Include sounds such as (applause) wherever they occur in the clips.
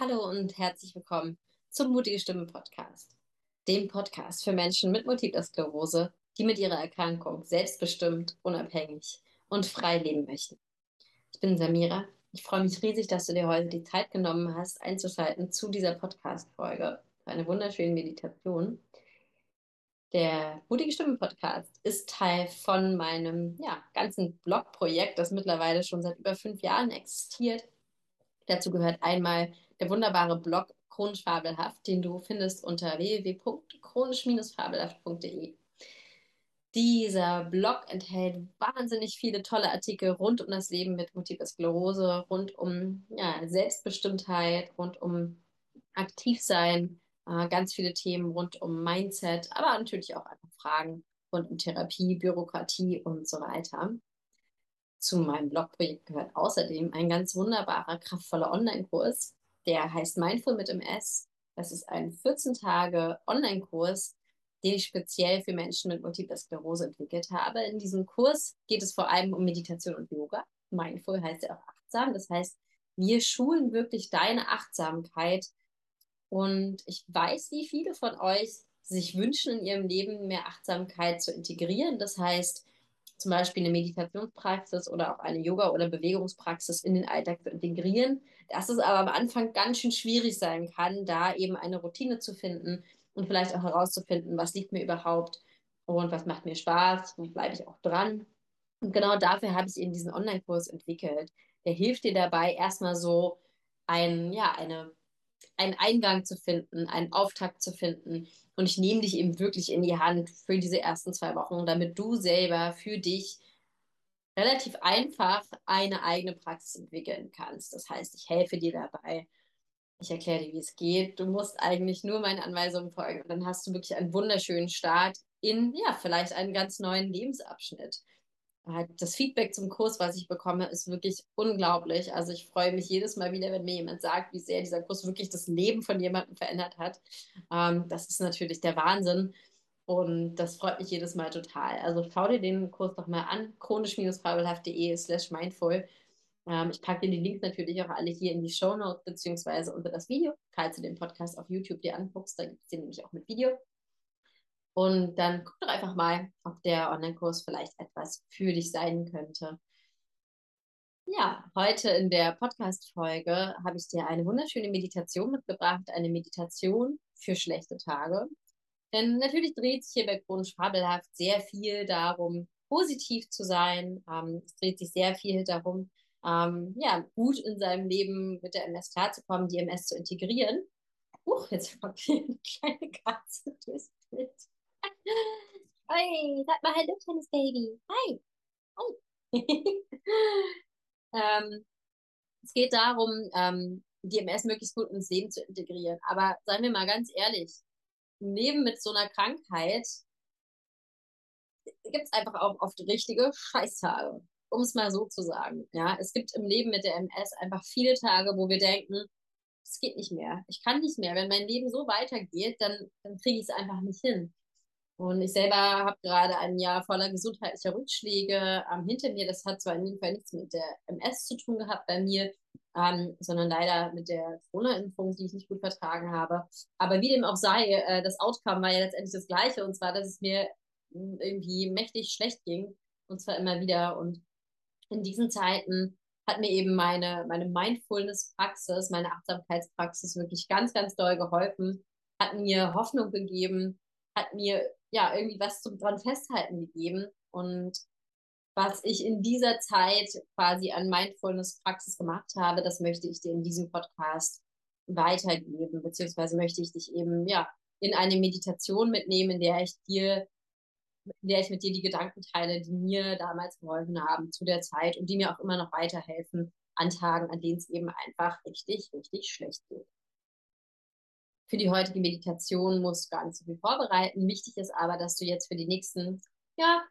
Hallo und herzlich willkommen zum Mutige Stimme Podcast, dem Podcast für Menschen mit Multipler Sklerose, die mit ihrer Erkrankung selbstbestimmt, unabhängig und frei leben möchten. Ich bin Samira. Ich freue mich riesig, dass du dir heute die Zeit genommen hast, einzuschalten zu dieser Podcast-Folge, eine wunderschöne Meditation. Der Mutige Stimme Podcast ist Teil von meinem ja, ganzen Blogprojekt, das mittlerweile schon seit über fünf Jahren existiert. Dazu gehört einmal der wunderbare Blog Chronisch Fabelhaft, den du findest unter www.chronisch-fabelhaft.de. Dieser Blog enthält wahnsinnig viele tolle Artikel rund um das Leben mit Multiple Sklerose, rund um ja, Selbstbestimmtheit, rund um Aktivsein, äh, ganz viele Themen rund um Mindset, aber natürlich auch einfach Fragen rund um Therapie, Bürokratie und so weiter. Zu meinem Blogprojekt gehört außerdem ein ganz wunderbarer, kraftvoller Online-Kurs, der heißt Mindful mit MS. Das ist ein 14 Tage Online-Kurs, den ich speziell für Menschen mit Multiple Sklerose entwickelt habe. In diesem Kurs geht es vor allem um Meditation und Yoga. Mindful heißt ja auch achtsam. Das heißt, wir schulen wirklich deine Achtsamkeit. Und ich weiß, wie viele von euch sich wünschen, in ihrem Leben mehr Achtsamkeit zu integrieren. Das heißt, zum Beispiel eine Meditationspraxis oder auch eine Yoga- oder Bewegungspraxis in den Alltag zu integrieren. Dass es aber am Anfang ganz schön schwierig sein kann, da eben eine Routine zu finden und vielleicht auch herauszufinden, was liegt mir überhaupt und was macht mir Spaß, wo bleibe ich auch dran. Und genau dafür habe ich eben diesen Online-Kurs entwickelt. Der hilft dir dabei, erstmal so ein, ja, eine, einen Eingang zu finden, einen Auftakt zu finden, und ich nehme dich eben wirklich in die Hand für diese ersten zwei Wochen, damit du selber für dich relativ einfach eine eigene Praxis entwickeln kannst. Das heißt, ich helfe dir dabei. Ich erkläre dir, wie es geht. Du musst eigentlich nur meinen Anweisungen folgen. Und dann hast du wirklich einen wunderschönen Start in, ja, vielleicht einen ganz neuen Lebensabschnitt das Feedback zum Kurs, was ich bekomme, ist wirklich unglaublich. Also ich freue mich jedes Mal wieder, wenn mir jemand sagt, wie sehr dieser Kurs wirklich das Leben von jemandem verändert hat. Ähm, das ist natürlich der Wahnsinn. Und das freut mich jedes Mal total. Also schau dir den Kurs doch mal an, chronisch-fabelhaft.de slash mindful. Ähm, ich packe dir die Links natürlich auch alle hier in die Show Notes beziehungsweise unter das Video, falls du den Podcast auf YouTube dir anguckst. Da gibt es den nämlich auch mit Video. Und dann guck doch einfach mal, ob der Online-Kurs vielleicht etwas für dich sein könnte. Ja, heute in der Podcast-Folge habe ich dir eine wunderschöne Meditation mitgebracht, eine Meditation für schlechte Tage. Denn natürlich dreht sich hier bei Chronisch Fabelhaft sehr viel darum, positiv zu sein. Ähm, es dreht sich sehr viel darum, ähm, ja, gut in seinem Leben mit der MS klarzukommen, die MS zu integrieren. Huch, jetzt (laughs) kommt hier eine kleine Katze durchs Bild. (laughs) Hi, sag mal Hallo, kleines Baby. Hi. (laughs) Ähm, es geht darum, ähm, die MS möglichst gut ins Leben zu integrieren. Aber seien wir mal ganz ehrlich, ein Leben mit so einer Krankheit gibt es einfach auch oft richtige Scheißtage, um es mal so zu sagen. Ja, es gibt im Leben mit der MS einfach viele Tage, wo wir denken, es geht nicht mehr. Ich kann nicht mehr. Wenn mein Leben so weitergeht, dann, dann kriege ich es einfach nicht hin. Und ich selber habe gerade ein Jahr voller gesundheitlicher Rückschläge ähm, hinter mir. Das hat zwar in jedem Fall nichts mit der MS zu tun gehabt bei mir, ähm, sondern leider mit der Corona-Impfung, die ich nicht gut vertragen habe. Aber wie dem auch sei, äh, das Outcome war ja letztendlich das gleiche. Und zwar, dass es mir hm, irgendwie mächtig schlecht ging. Und zwar immer wieder. Und in diesen Zeiten hat mir eben meine, meine Mindfulness-Praxis, meine Achtsamkeitspraxis wirklich ganz, ganz doll geholfen, hat mir Hoffnung gegeben, hat mir ja, irgendwie was zum dran festhalten gegeben. Und was ich in dieser Zeit quasi an Mindfulness-Praxis gemacht habe, das möchte ich dir in diesem Podcast weitergeben, beziehungsweise möchte ich dich eben, ja, in eine Meditation mitnehmen, in der ich dir, in der ich mit dir die Gedanken teile, die mir damals geholfen haben zu der Zeit und die mir auch immer noch weiterhelfen an Tagen, an denen es eben einfach richtig, richtig schlecht geht. Für die heutige Meditation musst du gar nicht so viel vorbereiten. Wichtig ist aber, dass du jetzt für die nächsten, ja,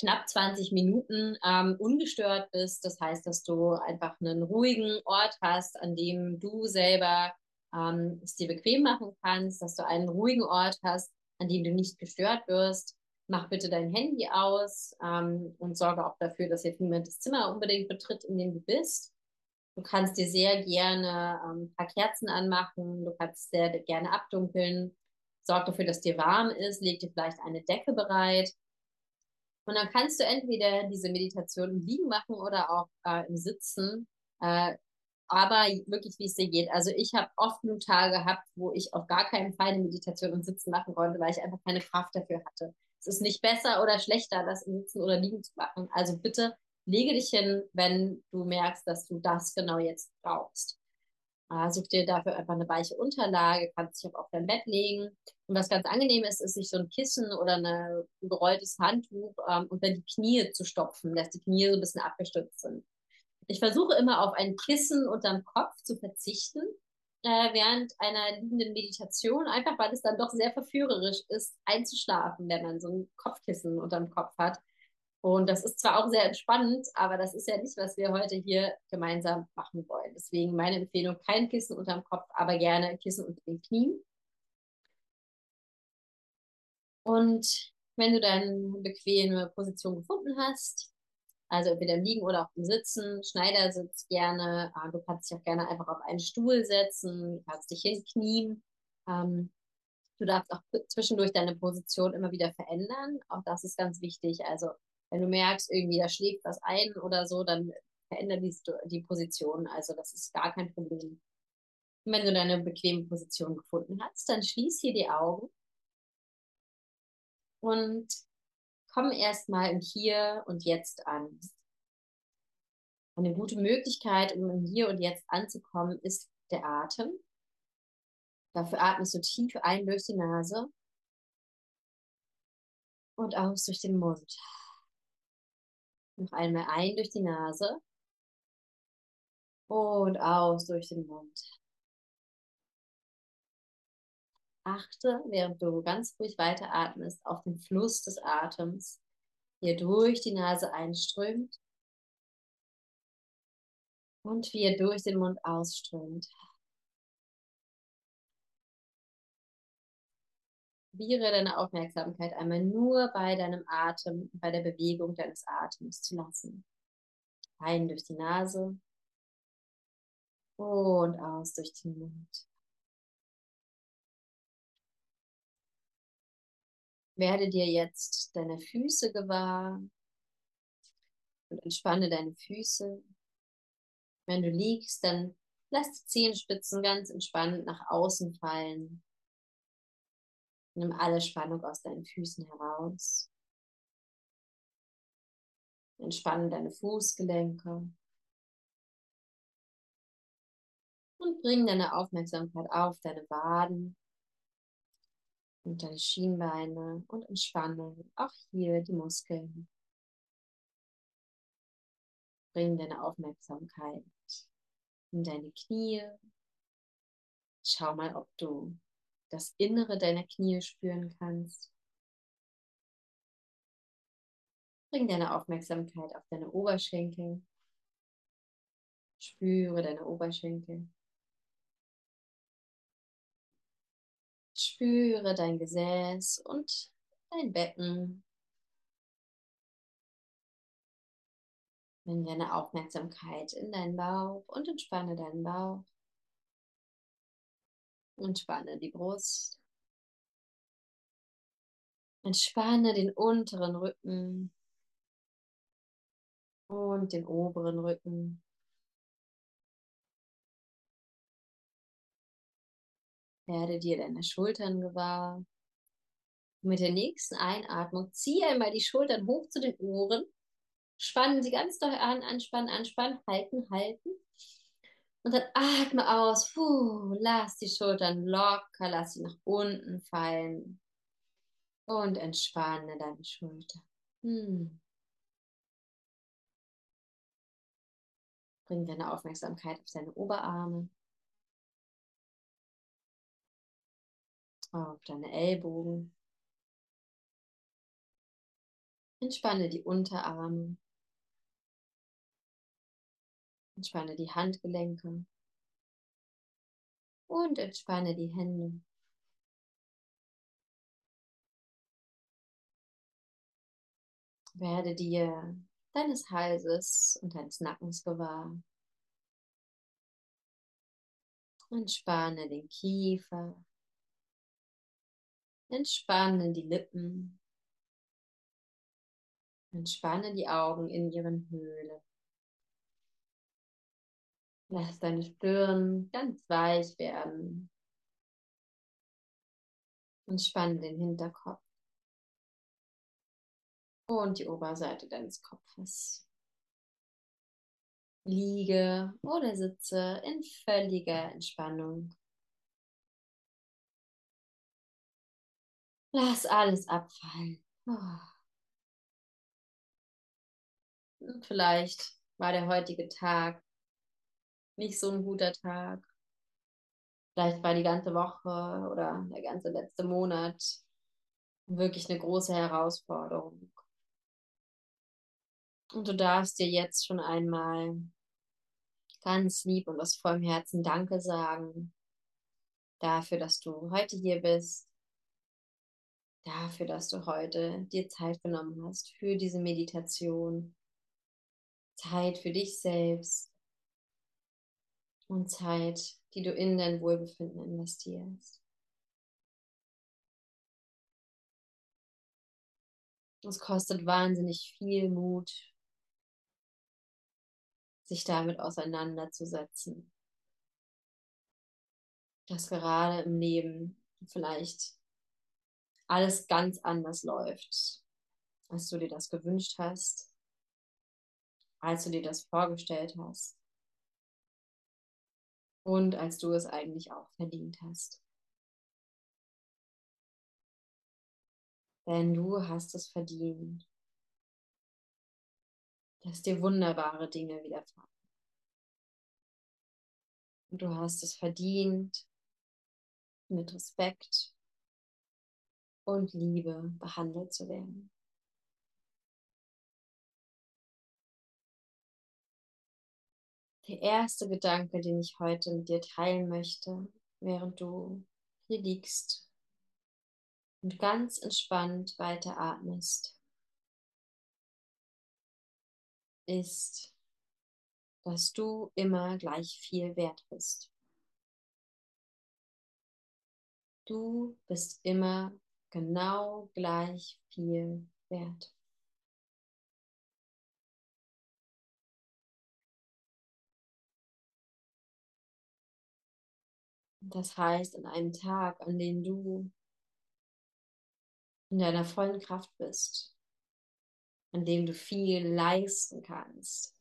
knapp 20 Minuten ähm, ungestört bist. Das heißt, dass du einfach einen ruhigen Ort hast, an dem du selber ähm, es dir bequem machen kannst, dass du einen ruhigen Ort hast, an dem du nicht gestört wirst. Mach bitte dein Handy aus ähm, und sorge auch dafür, dass jetzt niemand das Zimmer unbedingt betritt, in dem du bist. Du kannst dir sehr gerne ähm, ein paar Kerzen anmachen, du kannst sehr gerne abdunkeln. Sorg dafür, dass dir warm ist, leg dir vielleicht eine Decke bereit. Und dann kannst du entweder diese Meditation im Liegen machen oder auch äh, im Sitzen. Äh, aber wirklich, wie es dir geht. Also ich habe oft nur Tage gehabt, wo ich auf gar keinen Fall eine Meditation im Sitzen machen konnte, weil ich einfach keine Kraft dafür hatte. Es ist nicht besser oder schlechter, das im Sitzen oder Liegen zu machen. Also bitte lege dich hin, wenn du merkst, dass du das genau jetzt brauchst. Äh, such dir dafür einfach eine weiche Unterlage, kannst dich auch auf dein Bett legen. Und was ganz angenehm ist, ist sich so ein Kissen oder eine, ein gerolltes Handtuch ähm, dann die Knie zu stopfen, dass die Knie so ein bisschen abgestützt sind. Ich versuche immer auf ein Kissen unterm Kopf zu verzichten äh, während einer liegenden Meditation, einfach weil es dann doch sehr verführerisch ist, einzuschlafen, wenn man so ein Kopfkissen unterm Kopf hat. Und das ist zwar auch sehr entspannend, aber das ist ja nicht, was wir heute hier gemeinsam machen wollen. Deswegen meine Empfehlung, kein Kissen unterm Kopf, aber gerne Kissen unter den Knien. Und wenn du deine bequeme Position gefunden hast, also entweder im Liegen oder auch im Sitzen, Schneidersitz gerne, äh, du kannst dich auch gerne einfach auf einen Stuhl setzen, kannst dich hinknien. Ähm, du darfst auch zwischendurch deine Position immer wieder verändern. Auch das ist ganz wichtig. Also wenn du merkst, irgendwie da schlägt was ein oder so, dann veränder die, die Position. Also das ist gar kein Problem. Und wenn du deine bequeme Position gefunden hast, dann schließ hier die Augen und komm erstmal im Hier und Jetzt an. Eine gute Möglichkeit, um im Hier und Jetzt anzukommen, ist der Atem. Dafür atmest du tief ein durch die Nase und aus durch den Mund. Noch einmal ein durch die Nase und aus durch den Mund. Achte, während du ganz ruhig weiteratmest, auf den Fluss des Atems, der durch die Nase einströmt und wie er durch den Mund ausströmt. Probiere deine Aufmerksamkeit einmal nur bei deinem Atem, bei der Bewegung deines Atems zu lassen. Ein durch die Nase und aus durch den Mund. Werde dir jetzt deine Füße gewahr und entspanne deine Füße. Wenn du liegst, dann lass die Zehenspitzen ganz entspannt nach außen fallen. Nimm alle Spannung aus deinen Füßen heraus. Entspanne deine Fußgelenke. Und bring deine Aufmerksamkeit auf deine Waden und deine Schienbeine und entspanne auch hier die Muskeln. Bring deine Aufmerksamkeit in deine Knie. Schau mal, ob du das Innere deiner Knie spüren kannst. Bring deine Aufmerksamkeit auf deine Oberschenkel. Spüre deine Oberschenkel. Spüre dein Gesäß und dein Becken. Bring deine Aufmerksamkeit in deinen Bauch und entspanne deinen Bauch. Entspanne die Brust. Entspanne den unteren Rücken und den oberen Rücken. Werde dir deine Schultern gewahr. mit der nächsten Einatmung ziehe einmal die Schultern hoch zu den Ohren. Spannen sie ganz doll an, anspannen, anspannen, halten, halten. Und dann atme aus. Puh, lass die Schultern locker, lass sie nach unten fallen. Und entspanne deine Schulter. Hm. Bring deine Aufmerksamkeit auf deine Oberarme. Auf deine Ellbogen. Entspanne die Unterarme. Entspanne die Handgelenke und entspanne die Hände. Werde dir deines Halses und deines Nackens gewahr. Entspanne den Kiefer. Entspanne die Lippen. Entspanne die Augen in ihren Höhlen. Lass deine Stirn ganz weich werden. Entspanne den Hinterkopf und die Oberseite deines Kopfes. Liege oder sitze in völliger Entspannung. Lass alles abfallen. Oh. Vielleicht war der heutige Tag nicht so ein guter Tag. Vielleicht war die ganze Woche oder der ganze letzte Monat wirklich eine große Herausforderung. Und du darfst dir jetzt schon einmal ganz lieb und aus vollem Herzen Danke sagen dafür, dass du heute hier bist, dafür, dass du heute dir Zeit genommen hast für diese Meditation, Zeit für dich selbst und Zeit, die du in dein Wohlbefinden investierst. Es kostet wahnsinnig viel Mut, sich damit auseinanderzusetzen. Dass gerade im Leben vielleicht alles ganz anders läuft, als du dir das gewünscht hast, als du dir das vorgestellt hast und als du es eigentlich auch verdient hast. Denn du hast es verdient dass dir wunderbare Dinge widerfahren. Und du hast es verdient, mit Respekt und Liebe behandelt zu werden. Der erste Gedanke, den ich heute mit dir teilen möchte, während du hier liegst und ganz entspannt weiter atmest, ist, dass du immer gleich viel wert bist. Du bist immer genau gleich viel wert. Das heißt, an einem Tag, an dem du in deiner vollen Kraft bist, an dem du viel leisten kannst,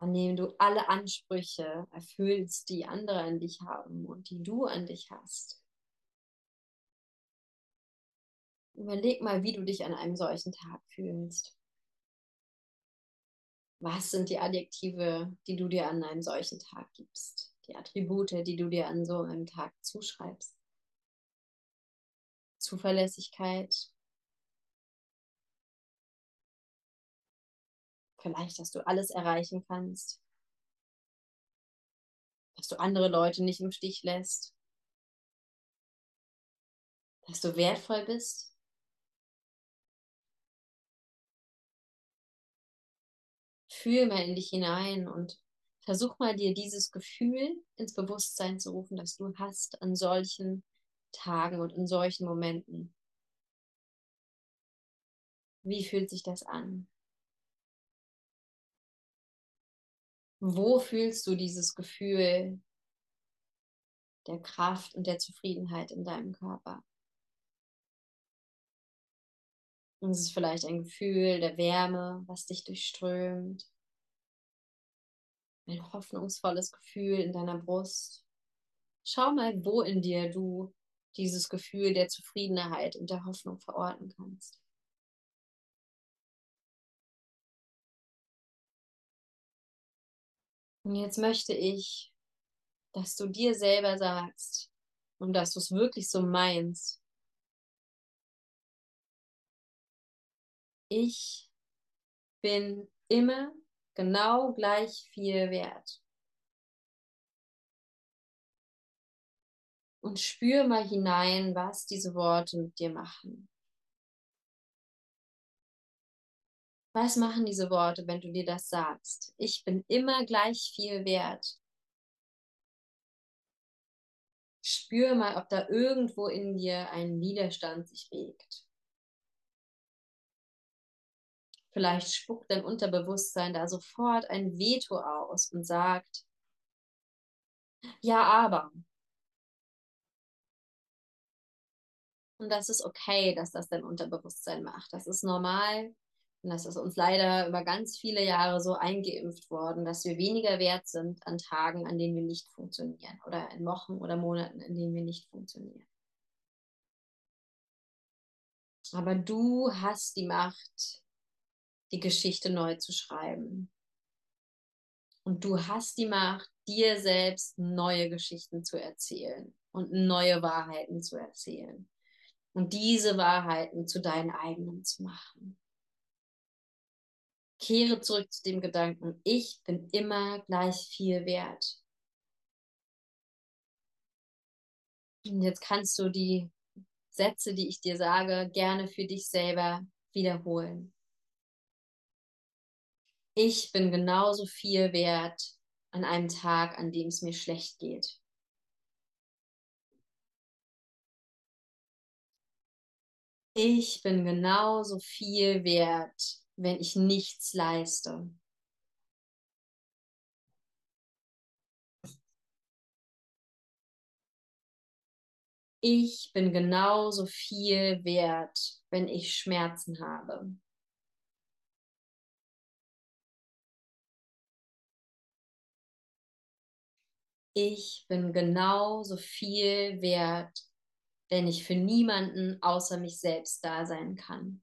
an dem du alle Ansprüche erfüllst, die andere an dich haben und die du an dich hast. Überleg mal, wie du dich an einem solchen Tag fühlst. Was sind die Adjektive, die du dir an einem solchen Tag gibst? Die Attribute, die du dir an so einem Tag zuschreibst? Zuverlässigkeit, Vielleicht, dass du alles erreichen kannst. Dass du andere Leute nicht im Stich lässt. Dass du wertvoll bist. Fühl mal in dich hinein und versuch mal dir dieses Gefühl ins Bewusstsein zu rufen, das du hast an solchen Tagen und in solchen Momenten. Wie fühlt sich das an? Wo fühlst du dieses Gefühl der Kraft und der Zufriedenheit in deinem Körper? Und es ist vielleicht ein Gefühl der Wärme, was dich durchströmt. Ein hoffnungsvolles Gefühl in deiner Brust. Schau mal, wo in dir du dieses Gefühl der Zufriedenheit und der Hoffnung verorten kannst. Und jetzt möchte ich, dass du dir selber sagst und dass du es wirklich so meinst. Ich bin immer genau gleich viel wert. Und spür mal hinein, was diese Worte mit dir machen. Was machen diese Worte, wenn du dir das sagst? Ich bin immer gleich viel wert. Spür mal, ob da irgendwo in dir ein Widerstand sich regt. Vielleicht spuckt dein Unterbewusstsein da sofort ein Veto aus und sagt, ja, aber. Und das ist okay, dass das dein Unterbewusstsein macht. Das ist normal. Und das ist uns leider über ganz viele Jahre so eingeimpft worden, dass wir weniger wert sind an Tagen, an denen wir nicht funktionieren oder in Wochen oder Monaten, in denen wir nicht funktionieren. Aber du hast die Macht, die Geschichte neu zu schreiben. Und du hast die Macht, dir selbst neue Geschichten zu erzählen und neue Wahrheiten zu erzählen. Und diese Wahrheiten zu deinen eigenen zu machen. Kehre zurück zu dem Gedanken, ich bin immer gleich viel wert. Und jetzt kannst du die Sätze, die ich dir sage, gerne für dich selber wiederholen. Ich bin genauso viel wert an einem Tag, an dem es mir schlecht geht. Ich bin genauso viel wert, wenn ich nichts leiste. Ich bin genauso viel wert, wenn ich Schmerzen habe. Ich bin genauso viel wert, wenn ich für niemanden außer mich selbst da sein kann.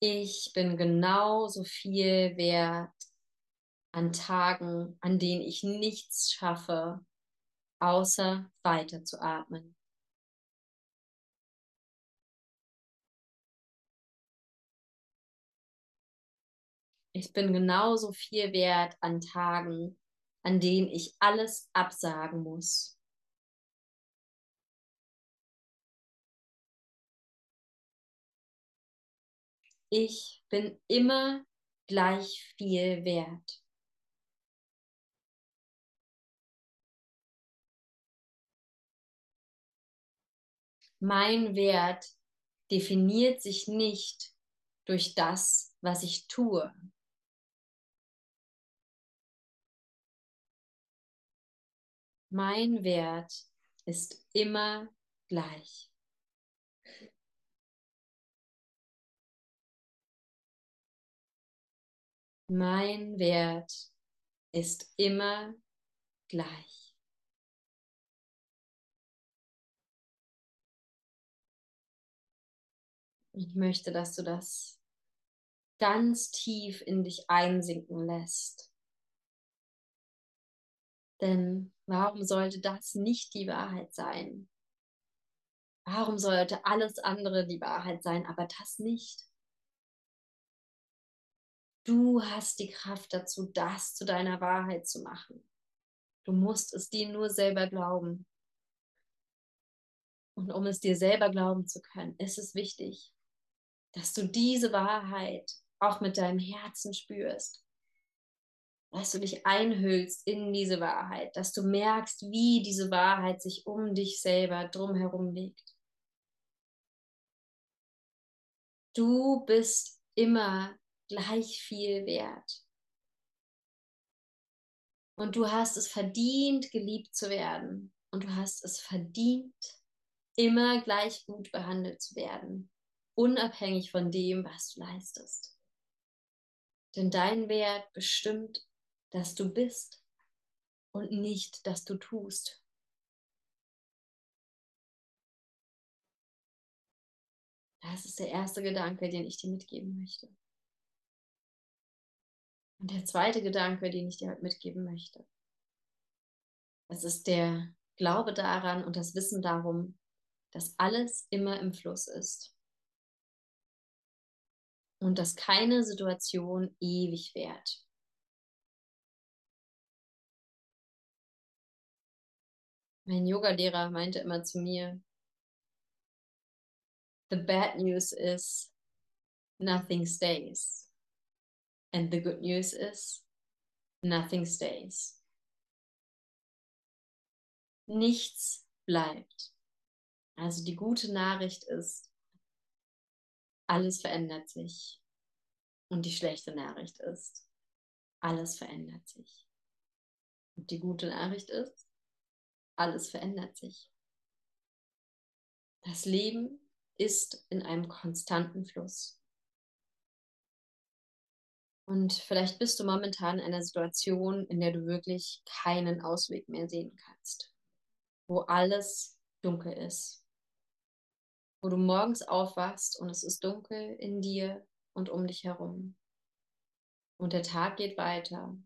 Ich bin genauso viel wert an Tagen, an denen ich nichts schaffe, außer weiterzuatmen. Ich bin genauso viel wert an Tagen, an denen ich alles absagen muss. Ich bin immer gleich viel wert. Mein Wert definiert sich nicht durch das, was ich tue. Mein Wert ist immer gleich. Mein Wert ist immer gleich. Ich möchte, dass du das ganz tief in dich einsinken lässt. Denn warum sollte das nicht die Wahrheit sein? Warum sollte alles andere die Wahrheit sein, aber das nicht? Du hast die Kraft dazu, das zu deiner Wahrheit zu machen. Du musst es dir nur selber glauben. Und um es dir selber glauben zu können, ist es wichtig, dass du diese Wahrheit auch mit deinem Herzen spürst. Dass du dich einhüllst in diese Wahrheit, dass du merkst, wie diese Wahrheit sich um dich selber drumherum legt. Du bist immer gleich viel wert. Und du hast es verdient, geliebt zu werden. Und du hast es verdient, immer gleich gut behandelt zu werden, unabhängig von dem, was du leistest. Denn dein Wert bestimmt, dass du bist und nicht, dass du tust. Das ist der erste Gedanke, den ich dir mitgeben möchte. Und der zweite Gedanke, den ich dir mitgeben möchte, das ist der Glaube daran und das Wissen darum, dass alles immer im Fluss ist. Und dass keine Situation ewig währt. Mein Yogalehrer meinte immer zu mir, The bad news is nothing stays. And the good news is, nothing stays. Nichts bleibt. Also die gute Nachricht ist, alles verändert sich. Und die schlechte Nachricht ist, alles verändert sich. Und die gute Nachricht ist, alles verändert sich. Das Leben ist in einem konstanten Fluss. Und vielleicht bist du momentan in einer Situation, in der du wirklich keinen Ausweg mehr sehen kannst, wo alles dunkel ist, wo du morgens aufwachst und es ist dunkel in dir und um dich herum. Und der Tag geht weiter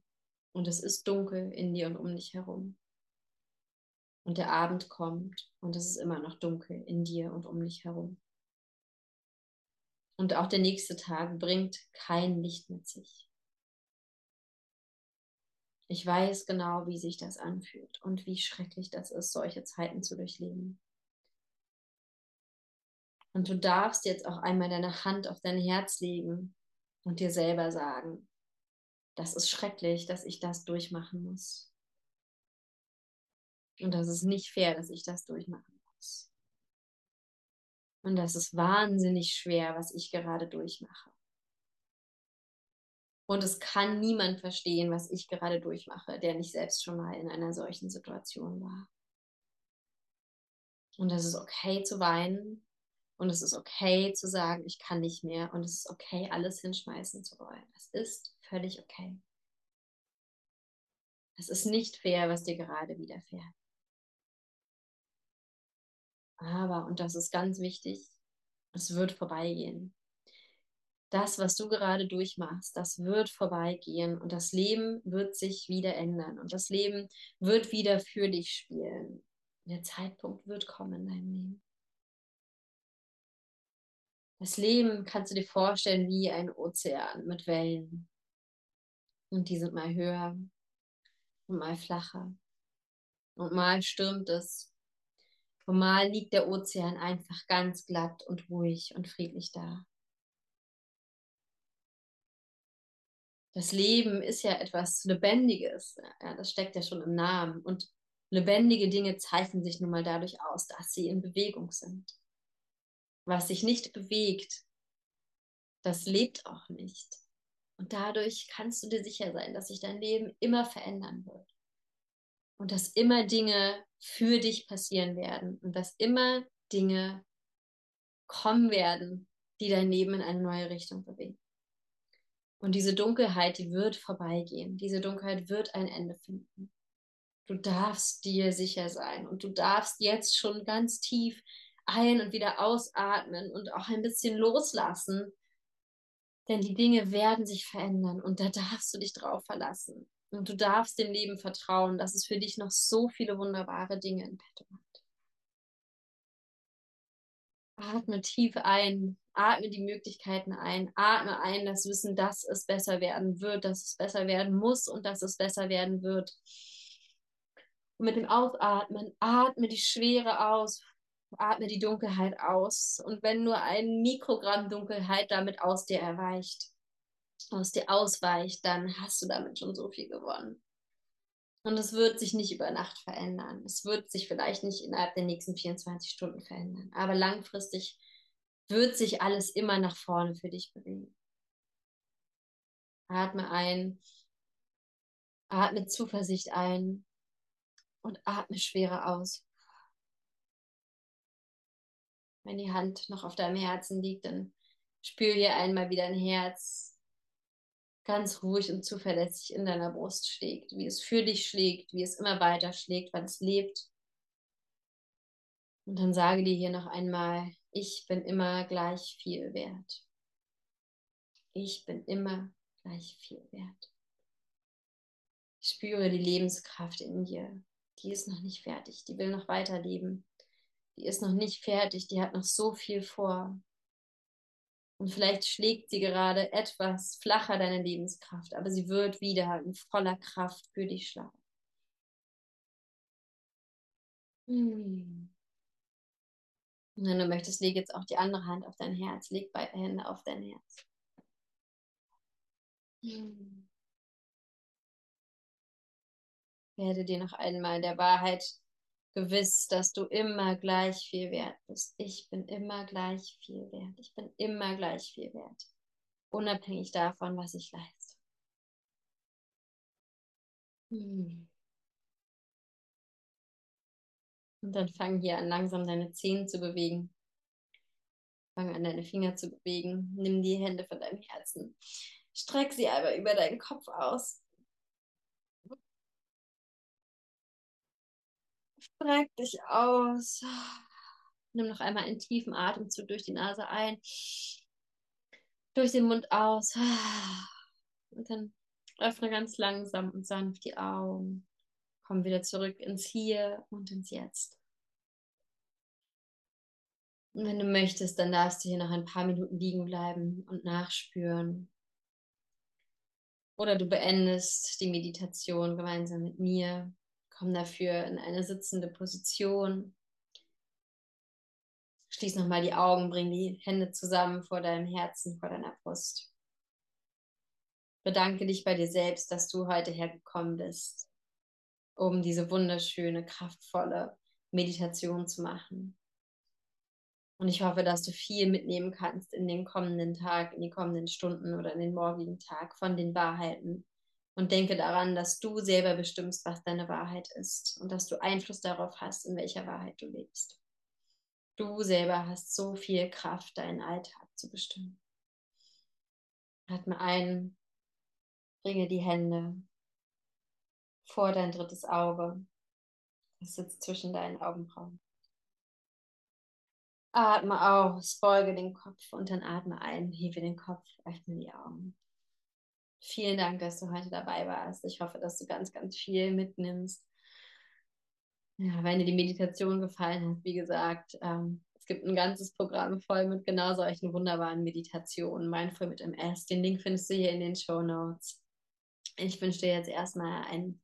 und es ist dunkel in dir und um dich herum. Und der Abend kommt und es ist immer noch dunkel in dir und um dich herum. Und auch der nächste Tag bringt kein Licht mit sich. Ich weiß genau, wie sich das anfühlt und wie schrecklich das ist, solche Zeiten zu durchleben. Und du darfst jetzt auch einmal deine Hand auf dein Herz legen und dir selber sagen, das ist schrecklich, dass ich das durchmachen muss. Und das ist nicht fair, dass ich das durchmachen muss. Und das ist wahnsinnig schwer, was ich gerade durchmache. Und es kann niemand verstehen, was ich gerade durchmache, der nicht selbst schon mal in einer solchen Situation war. Und es ist okay zu weinen. Und es ist okay zu sagen, ich kann nicht mehr. Und es ist okay, alles hinschmeißen zu wollen. Das ist völlig okay. Es ist nicht fair, was dir gerade widerfährt. Aber, und das ist ganz wichtig, es wird vorbeigehen. Das, was du gerade durchmachst, das wird vorbeigehen und das Leben wird sich wieder ändern und das Leben wird wieder für dich spielen. Der Zeitpunkt wird kommen in deinem Leben. Das Leben kannst du dir vorstellen wie ein Ozean mit Wellen. Und die sind mal höher und mal flacher. Und mal stürmt es und mal liegt der Ozean einfach ganz glatt und ruhig und friedlich da. Das Leben ist ja etwas Lebendiges. Ja, das steckt ja schon im Namen. Und lebendige Dinge zeichnen sich nun mal dadurch aus, dass sie in Bewegung sind. Was sich nicht bewegt, das lebt auch nicht. Und dadurch kannst du dir sicher sein, dass sich dein Leben immer verändern wird und dass immer Dinge für dich passieren werden und dass immer Dinge kommen werden, die dein Leben in eine neue Richtung bewegen. Und diese Dunkelheit, die wird vorbeigehen. Diese Dunkelheit wird ein Ende finden. Du darfst dir sicher sein und du darfst jetzt schon ganz tief ein- und wieder ausatmen und auch ein bisschen loslassen. Denn die Dinge werden sich verändern und da darfst du dich drauf verlassen. Und du darfst dem Leben vertrauen, dass es für dich noch so viele wunderbare Dinge in petto hat. Atme tief ein, atme die Möglichkeiten ein, atme ein das Wissen, dass es besser werden wird, dass es besser werden muss und dass es besser werden wird. Und mit dem Ausatmen atme die Schwere aus, atme die Dunkelheit aus. Und wenn nur ein Mikrogramm Dunkelheit damit aus dir erweicht, aus dir ausweicht, dann hast du damit schon so viel gewonnen. Und es wird sich nicht über Nacht verändern. Es wird sich vielleicht nicht innerhalb der nächsten 24 Stunden verändern. Aber langfristig wird sich alles immer nach vorne für dich bewegen. Atme ein, atme Zuversicht ein und atme Schwere aus. Wenn die Hand noch auf deinem Herzen liegt, dann spür hier einmal wieder ein Herz ganz ruhig und zuverlässig in deiner Brust schlägt, wie es für dich schlägt, wie es immer weiter schlägt, weil es lebt. Und dann sage dir hier noch einmal, ich bin immer gleich viel wert. Ich bin immer gleich viel wert. Ich spüre die Lebenskraft in dir. Die ist noch nicht fertig. Die will noch weiterleben. Die ist noch nicht fertig. Die hat noch so viel vor. Und vielleicht schlägt sie gerade etwas flacher deine Lebenskraft, aber sie wird wieder in voller Kraft für dich schlagen. Hm. Und wenn du möchtest, leg jetzt auch die andere Hand auf dein Herz. Leg beide Hände auf dein Herz. Hm. Werde dir noch einmal der Wahrheit gewiss, dass du immer gleich viel wert bist. Ich bin immer gleich viel wert. Ich bin immer gleich viel wert. Unabhängig davon, was ich leiste. Hm. Und dann fang hier an, langsam deine Zehen zu bewegen. Fang an, deine Finger zu bewegen. Nimm die Hände von deinem Herzen. Streck sie einmal über deinen Kopf aus. Streck dich aus. (sighs) Nimm noch einmal einen tiefen Atemzug durch die Nase ein, durch den Mund aus. (sighs) Und dann öffne ganz langsam und sanft die Augen. Komm wieder zurück ins Hier und ins Jetzt. Und wenn du möchtest, dann darfst du hier noch ein paar Minuten liegen bleiben und nachspüren. Oder du beendest die Meditation gemeinsam mit mir. Komm dafür in eine sitzende Position. Schließ nochmal die Augen, bring die Hände zusammen vor deinem Herzen, vor deiner Brust. Bedanke dich bei dir selbst, dass du heute hergekommen bist, um diese wunderschöne, kraftvolle Meditation zu machen. Und ich hoffe, dass du viel mitnehmen kannst in den kommenden Tag, in die kommenden Stunden oder in den morgigen Tag von den Wahrheiten. Und denke daran, dass du selber bestimmst, was deine Wahrheit ist und dass du Einfluss darauf hast, in welcher Wahrheit du lebst. Du selber hast so viel Kraft, deinen Alltag zu bestimmen. Atme ein, bringe die Hände vor dein drittes Auge. Das sitzt zwischen deinen Augenbrauen. Atme aus, beuge den Kopf und dann atme ein, hebe den Kopf, öffne die Augen. Vielen Dank, dass du heute dabei warst. Ich hoffe, dass du ganz, ganz viel mitnimmst. Ja, wenn dir die Meditation gefallen hat, wie gesagt, ähm, es gibt ein ganzes Programm voll mit genau solchen wunderbaren Meditationen. Mindful mit MS. Den Link findest du hier in den Show Notes. Ich wünsche dir jetzt erstmal einen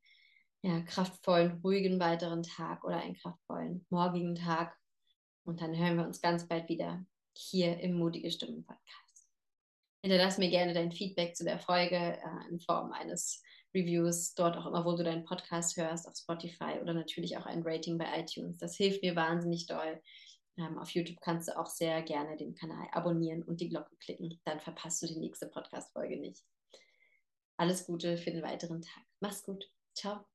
ja, kraftvollen, ruhigen weiteren Tag oder einen kraftvollen morgigen Tag. Und dann hören wir uns ganz bald wieder hier im Mutige Stimmen Podcast. Hinterlass mir gerne dein Feedback zu der Folge äh, in Form eines Reviews, dort auch immer, wo du deinen Podcast hörst, auf Spotify oder natürlich auch ein Rating bei iTunes. Das hilft mir wahnsinnig doll. Ähm, auf YouTube kannst du auch sehr gerne den Kanal abonnieren und die Glocke klicken. Dann verpasst du die nächste Podcast-Folge nicht. Alles Gute für den weiteren Tag. Mach's gut. Ciao.